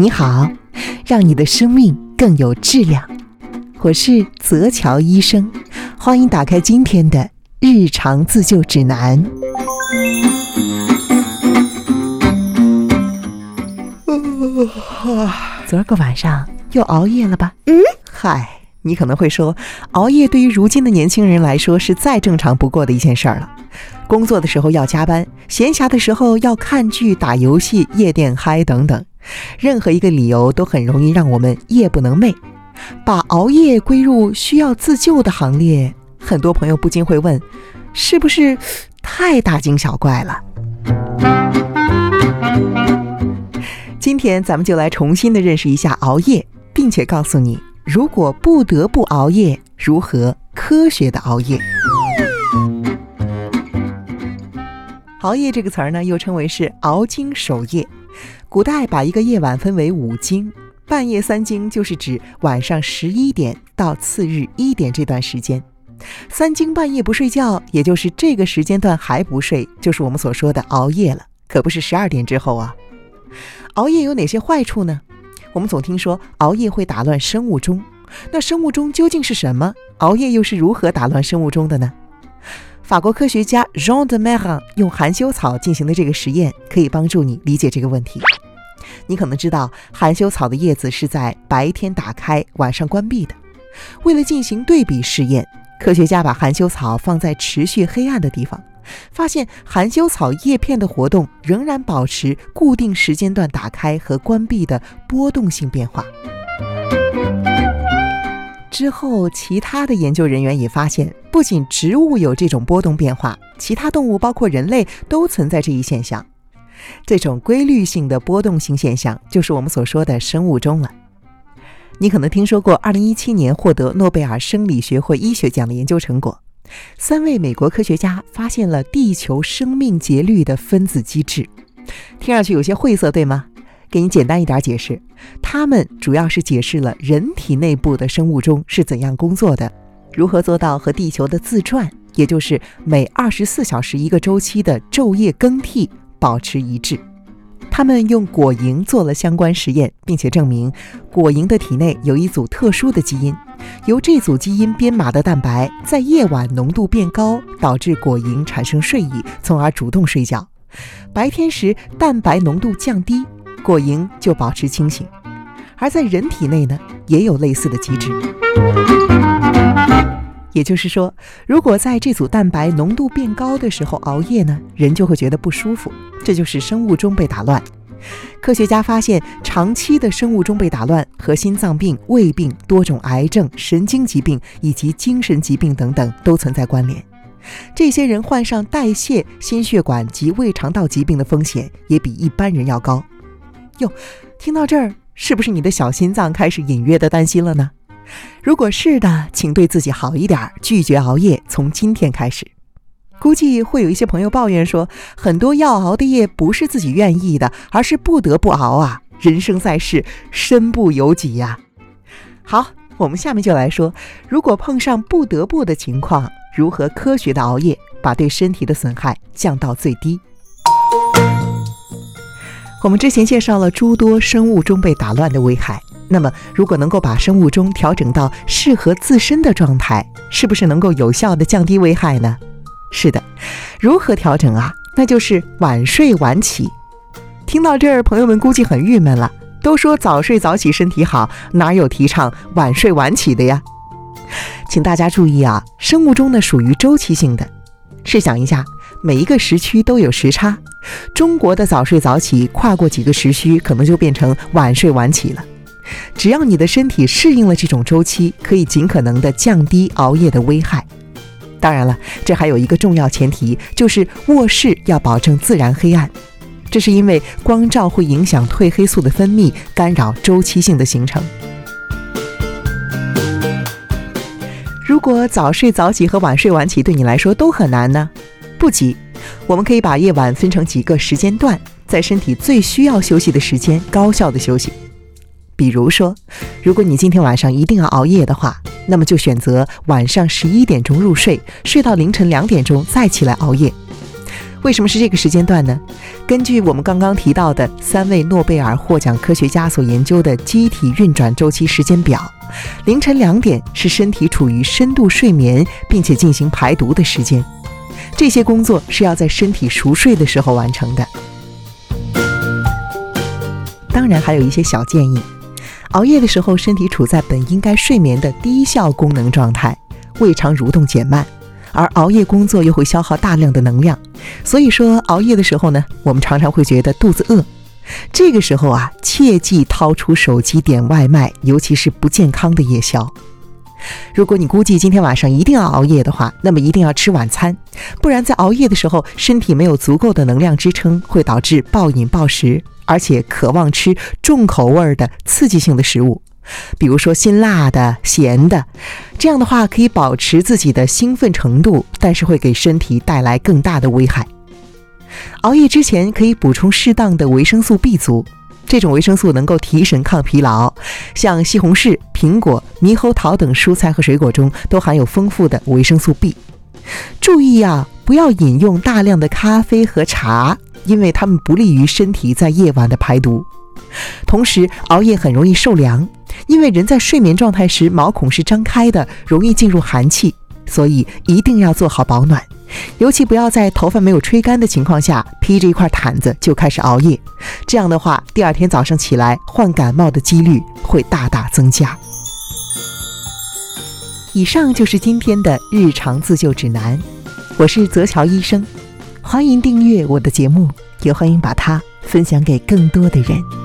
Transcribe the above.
你好，让你的生命更有质量。我是泽桥医生，欢迎打开今天的日常自救指南。昨儿个晚上又熬夜了吧？嗯，嗨，你可能会说，熬夜对于如今的年轻人来说是再正常不过的一件事儿了。工作的时候要加班，闲暇的时候要看剧、打游戏、夜店嗨等等，任何一个理由都很容易让我们夜不能寐。把熬夜归入需要自救的行列，很多朋友不禁会问：是不是太大惊小怪了？今天咱们就来重新的认识一下熬夜，并且告诉你，如果不得不熬夜，如何科学的熬夜。熬夜这个词儿呢，又称为是熬精守夜。古代把一个夜晚分为五经，半夜三更就是指晚上十一点到次日一点这段时间。三更半夜不睡觉，也就是这个时间段还不睡，就是我们所说的熬夜了，可不是十二点之后啊。熬夜有哪些坏处呢？我们总听说熬夜会打乱生物钟，那生物钟究竟是什么？熬夜又是如何打乱生物钟的呢？法国科学家 Jean de Meran 用含羞草进行的这个实验，可以帮助你理解这个问题。你可能知道，含羞草的叶子是在白天打开，晚上关闭的。为了进行对比试验，科学家把含羞草放在持续黑暗的地方，发现含羞草叶片的活动仍然保持固定时间段打开和关闭的波动性变化。之后，其他的研究人员也发现，不仅植物有这种波动变化，其他动物，包括人类，都存在这一现象。这种规律性的波动性现象，就是我们所说的生物钟了。你可能听说过2017年获得诺贝尔生理学会医学奖的研究成果，三位美国科学家发现了地球生命节律的分子机制。听上去有些晦涩，对吗？给你简单一点解释，它们主要是解释了人体内部的生物钟是怎样工作的，如何做到和地球的自转，也就是每二十四小时一个周期的昼夜更替保持一致。他们用果蝇做了相关实验，并且证明果蝇的体内有一组特殊的基因，由这组基因编码的蛋白在夜晚浓度变高，导致果蝇产生睡意，从而主动睡觉；白天时蛋白浓度降低。果蝇就保持清醒，而在人体内呢，也有类似的机制。也就是说，如果在这组蛋白浓度变高的时候熬夜呢，人就会觉得不舒服，这就是生物钟被打乱。科学家发现，长期的生物钟被打乱和心脏病、胃病、多种癌症、神经疾病以及精神疾病等等都存在关联。这些人患上代谢、心血管及胃肠道疾病的风险也比一般人要高。哟，听到这儿，是不是你的小心脏开始隐约的担心了呢？如果是的，请对自己好一点，拒绝熬夜，从今天开始。估计会有一些朋友抱怨说，很多要熬的夜不是自己愿意的，而是不得不熬啊！人生在世，身不由己呀。好，我们下面就来说，如果碰上不得不的情况，如何科学的熬夜，把对身体的损害降到最低。我们之前介绍了诸多生物钟被打乱的危害，那么如果能够把生物钟调整到适合自身的状态，是不是能够有效的降低危害呢？是的，如何调整啊？那就是晚睡晚起。听到这儿，朋友们估计很郁闷了，都说早睡早起身体好，哪有提倡晚睡晚起的呀？请大家注意啊，生物钟呢属于周期性的，试想一下。每一个时区都有时差，中国的早睡早起跨过几个时区，可能就变成晚睡晚起了。只要你的身体适应了这种周期，可以尽可能的降低熬夜的危害。当然了，这还有一个重要前提，就是卧室要保证自然黑暗。这是因为光照会影响褪黑素的分泌，干扰周期性的形成。如果早睡早起和晚睡晚起对你来说都很难呢？不急，我们可以把夜晚分成几个时间段，在身体最需要休息的时间高效的休息。比如说，如果你今天晚上一定要熬夜的话，那么就选择晚上十一点钟入睡，睡到凌晨两点钟再起来熬夜。为什么是这个时间段呢？根据我们刚刚提到的三位诺贝尔获奖科学家所研究的机体运转周期时间表，凌晨两点是身体处于深度睡眠并且进行排毒的时间。这些工作是要在身体熟睡的时候完成的。当然，还有一些小建议：熬夜的时候，身体处在本应该睡眠的低效功能状态，胃肠蠕动减慢。而熬夜工作又会消耗大量的能量，所以说熬夜的时候呢，我们常常会觉得肚子饿。这个时候啊，切记掏出手机点外卖，尤其是不健康的夜宵。如果你估计今天晚上一定要熬夜的话，那么一定要吃晚餐，不然在熬夜的时候，身体没有足够的能量支撑，会导致暴饮暴食，而且渴望吃重口味的刺激性的食物。比如说辛辣的、咸的，这样的话可以保持自己的兴奋程度，但是会给身体带来更大的危害。熬夜之前可以补充适当的维生素 B 族，这种维生素能够提神抗疲劳。像西红柿、苹果、猕猴桃等蔬菜和水果中都含有丰富的维生素 B。注意啊，不要饮用大量的咖啡和茶，因为它们不利于身体在夜晚的排毒。同时，熬夜很容易受凉。因为人在睡眠状态时，毛孔是张开的，容易进入寒气，所以一定要做好保暖。尤其不要在头发没有吹干的情况下，披着一块毯子就开始熬夜。这样的话，第二天早上起来患感冒的几率会大大增加。以上就是今天的日常自救指南。我是泽乔医生，欢迎订阅我的节目，也欢迎把它分享给更多的人。